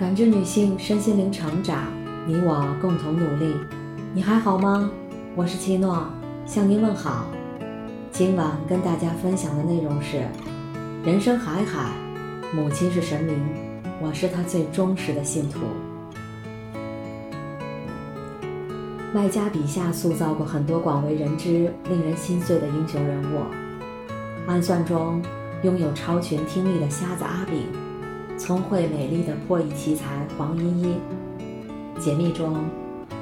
感知女性身心灵成长，你我共同努力。你还好吗？我是七诺，向您问好。今晚跟大家分享的内容是：人生海海，母亲是神明，我是她最忠实的信徒。麦家笔下塑造过很多广为人知、令人心碎的英雄人物。暗算中，拥有超群听力的瞎子阿炳，聪慧美丽的破译奇才黄依依，解密中，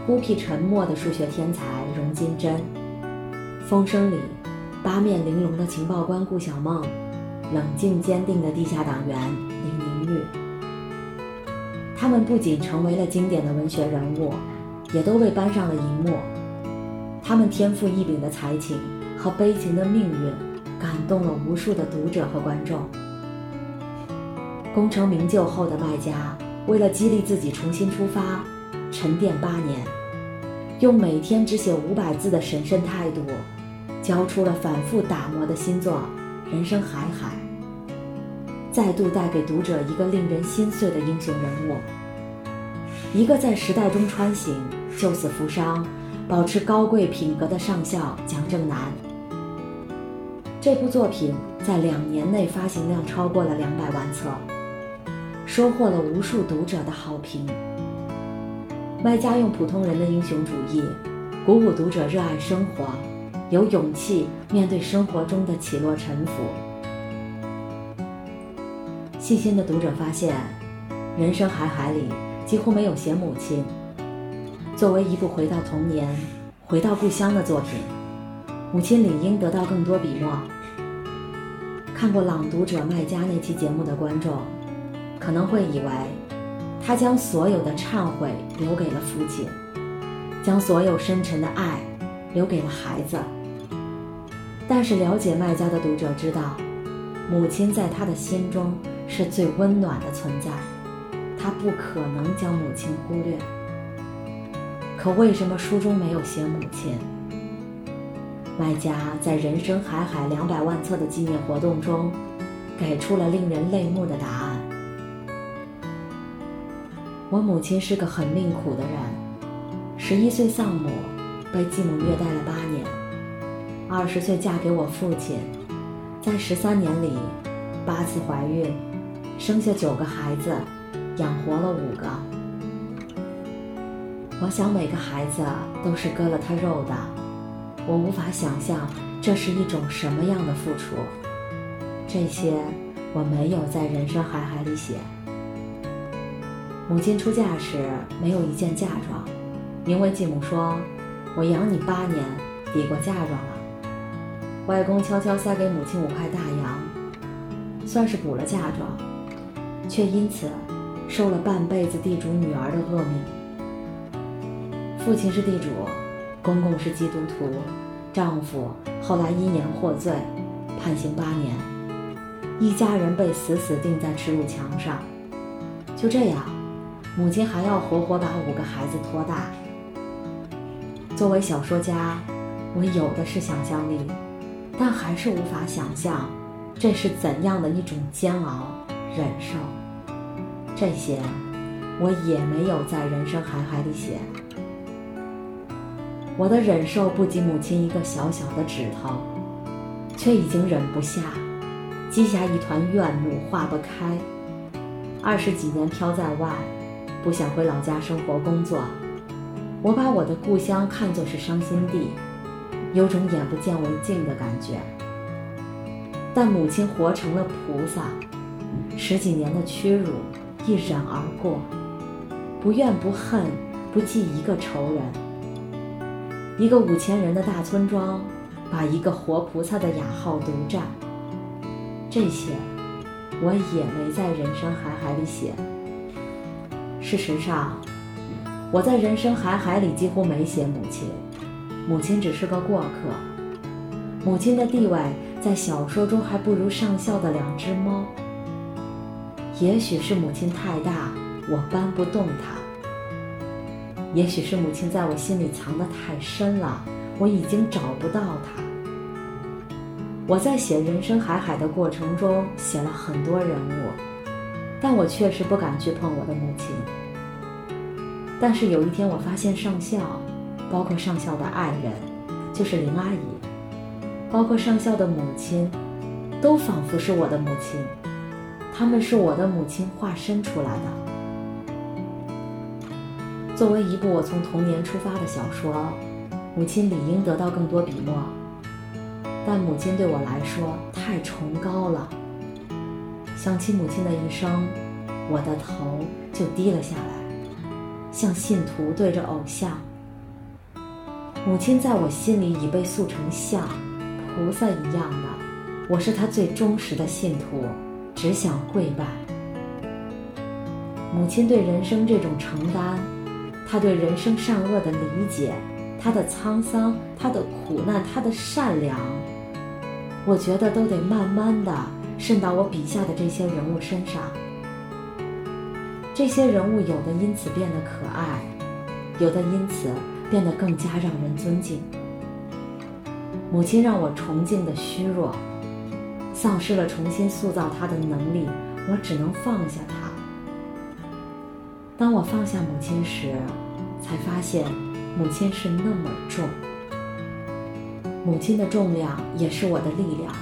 孤僻沉默的数学天才荣金珍，风声里，八面玲珑的情报官顾小梦，冷静坚定的地下党员林宁玉。他们不仅成为了经典的文学人物。也都被搬上了荧幕，他们天赋异禀的才情和悲情的命运，感动了无数的读者和观众。功成名就后的麦家，为了激励自己重新出发，沉淀八年，用每天只写五百字的审慎态度，交出了反复打磨的新作《人生海海》，再度带给读者一个令人心碎的英雄人物，一个在时代中穿行。救死扶伤，保持高贵品格的上校蒋正南。这部作品在两年内发行量超过了两百万册，收获了无数读者的好评。麦家用普通人的英雄主义，鼓舞读者热爱生活，有勇气面对生活中的起落沉浮。细心的读者发现，《人生海海》里几乎没有写母亲。作为一部回到童年、回到故乡的作品，母亲理应得到更多笔墨。看过《朗读者》麦家那期节目的观众，可能会以为他将所有的忏悔留给了父亲，将所有深沉的爱留给了孩子。但是了解麦家的读者知道，母亲在他的心中是最温暖的存在，他不可能将母亲忽略。可为什么书中没有写母亲？麦家在人生海海两百万册的纪念活动中，给出了令人泪目的答案。我母亲是个很命苦的人，十一岁丧母，被继母虐待了八年，二十岁嫁给我父亲，在十三年里，八次怀孕，生下九个孩子，养活了五个。我想每个孩子都是割了他肉的，我无法想象这是一种什么样的付出。这些我没有在人生海海里写。母亲出嫁时没有一件嫁妆，因为继母说：“我养你八年，抵过嫁妆了。”外公悄悄塞给母亲五块大洋，算是补了嫁妆，却因此受了半辈子地主女儿的恶名。父亲是地主，公公是基督徒，丈夫后来因言获罪，判刑八年，一家人被死死钉在耻辱墙上。就这样，母亲还要活活把五个孩子拖大。作为小说家，我有的是想象力，但还是无法想象这是怎样的一种煎熬、忍受。这些，我也没有在人生海海里写。我的忍受不及母亲一个小小的指头，却已经忍不下，积下一团怨怒化不开。二十几年漂在外，不想回老家生活工作，我把我的故乡看作是伤心地，有种眼不见为净的感觉。但母亲活成了菩萨，十几年的屈辱一忍而过，不怨不恨，不记一个仇人。一个五千人的大村庄，把一个活菩萨的雅号独占。这些，我也没在人生海海里写。事实上，我在人生海海里几乎没写母亲，母亲只是个过客。母亲的地位在小说中还不如上校的两只猫。也许是母亲太大，我搬不动她。也许是母亲在我心里藏得太深了，我已经找不到她。我在写人生海海的过程中写了很多人物，但我确实不敢去碰我的母亲。但是有一天，我发现上校，包括上校的爱人，就是林阿姨，包括上校的母亲，都仿佛是我的母亲，他们是我的母亲化身出来的。作为一部我从童年出发的小说，母亲理应得到更多笔墨，但母亲对我来说太崇高了。想起母亲的一生，我的头就低了下来，像信徒对着偶像。母亲在我心里已被塑成像菩萨一样的，我是她最忠实的信徒，只想跪拜。母亲对人生这种承担。她对人生善恶的理解，她的沧桑，她的苦难，她的善良，我觉得都得慢慢的渗到我笔下的这些人物身上。这些人物有的因此变得可爱，有的因此变得更加让人尊敬。母亲让我崇敬的虚弱，丧失了重新塑造她的能力，我只能放下她。当我放下母亲时，才发现母亲是那么重。母亲的重量也是我的力量。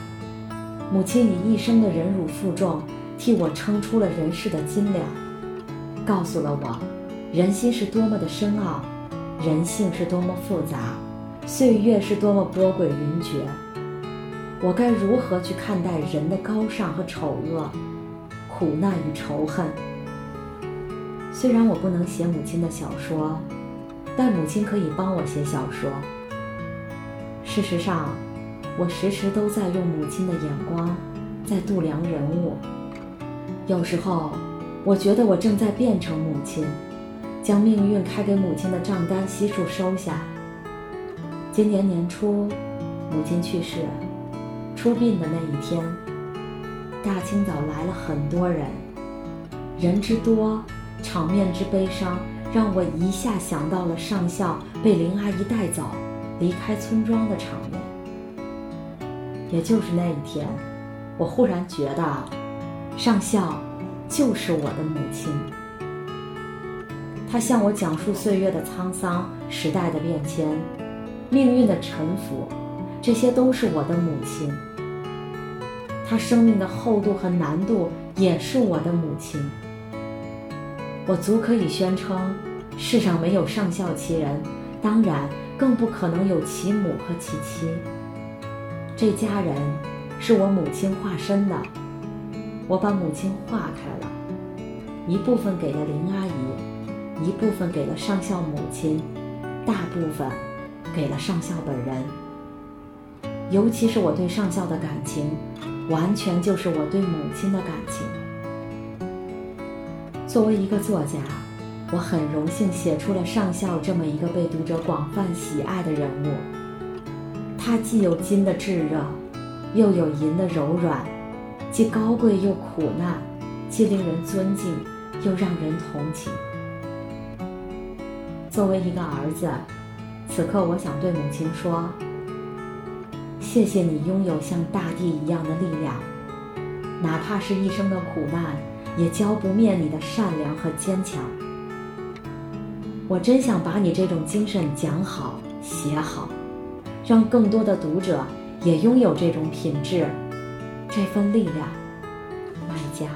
母亲以一生的忍辱负重，替我撑出了人世的斤两，告诉了我，人心是多么的深奥，人性是多么复杂，岁月是多么波诡云谲。我该如何去看待人的高尚和丑恶，苦难与仇恨？虽然我不能写母亲的小说，但母亲可以帮我写小说。事实上，我时时都在用母亲的眼光在度量人物。有时候，我觉得我正在变成母亲，将命运开给母亲的账单悉数收下。今年年初，母亲去世，出殡的那一天，大清早来了很多人，人之多。场面之悲伤，让我一下想到了上校被林阿姨带走，离开村庄的场面。也就是那一天，我忽然觉得，上校就是我的母亲。他向我讲述岁月的沧桑、时代的变迁、命运的沉浮，这些都是我的母亲。他生命的厚度和难度，也是我的母亲。我足可以宣称，世上没有上校其人，当然更不可能有其母和其妻。这家人是我母亲化身的，我把母亲化开了，一部分给了林阿姨，一部分给了上校母亲，大部分给了上校本人。尤其是我对上校的感情，完全就是我对母亲的感情。作为一个作家，我很荣幸写出了上校这么一个被读者广泛喜爱的人物。他既有金的炙热，又有银的柔软，既高贵又苦难，既令人尊敬又让人同情。作为一个儿子，此刻我想对母亲说：谢谢你拥有像大地一样的力量，哪怕是一生的苦难。也浇不灭你的善良和坚强。我真想把你这种精神讲好、写好，让更多的读者也拥有这种品质、这份力量。卖家。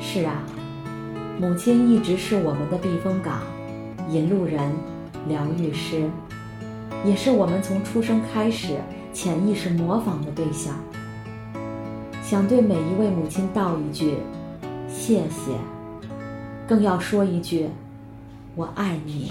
是啊，母亲一直是我们的避风港、引路人、疗愈师，也是我们从出生开始潜意识模仿的对象。想对每一位母亲道一句谢谢，更要说一句我爱你。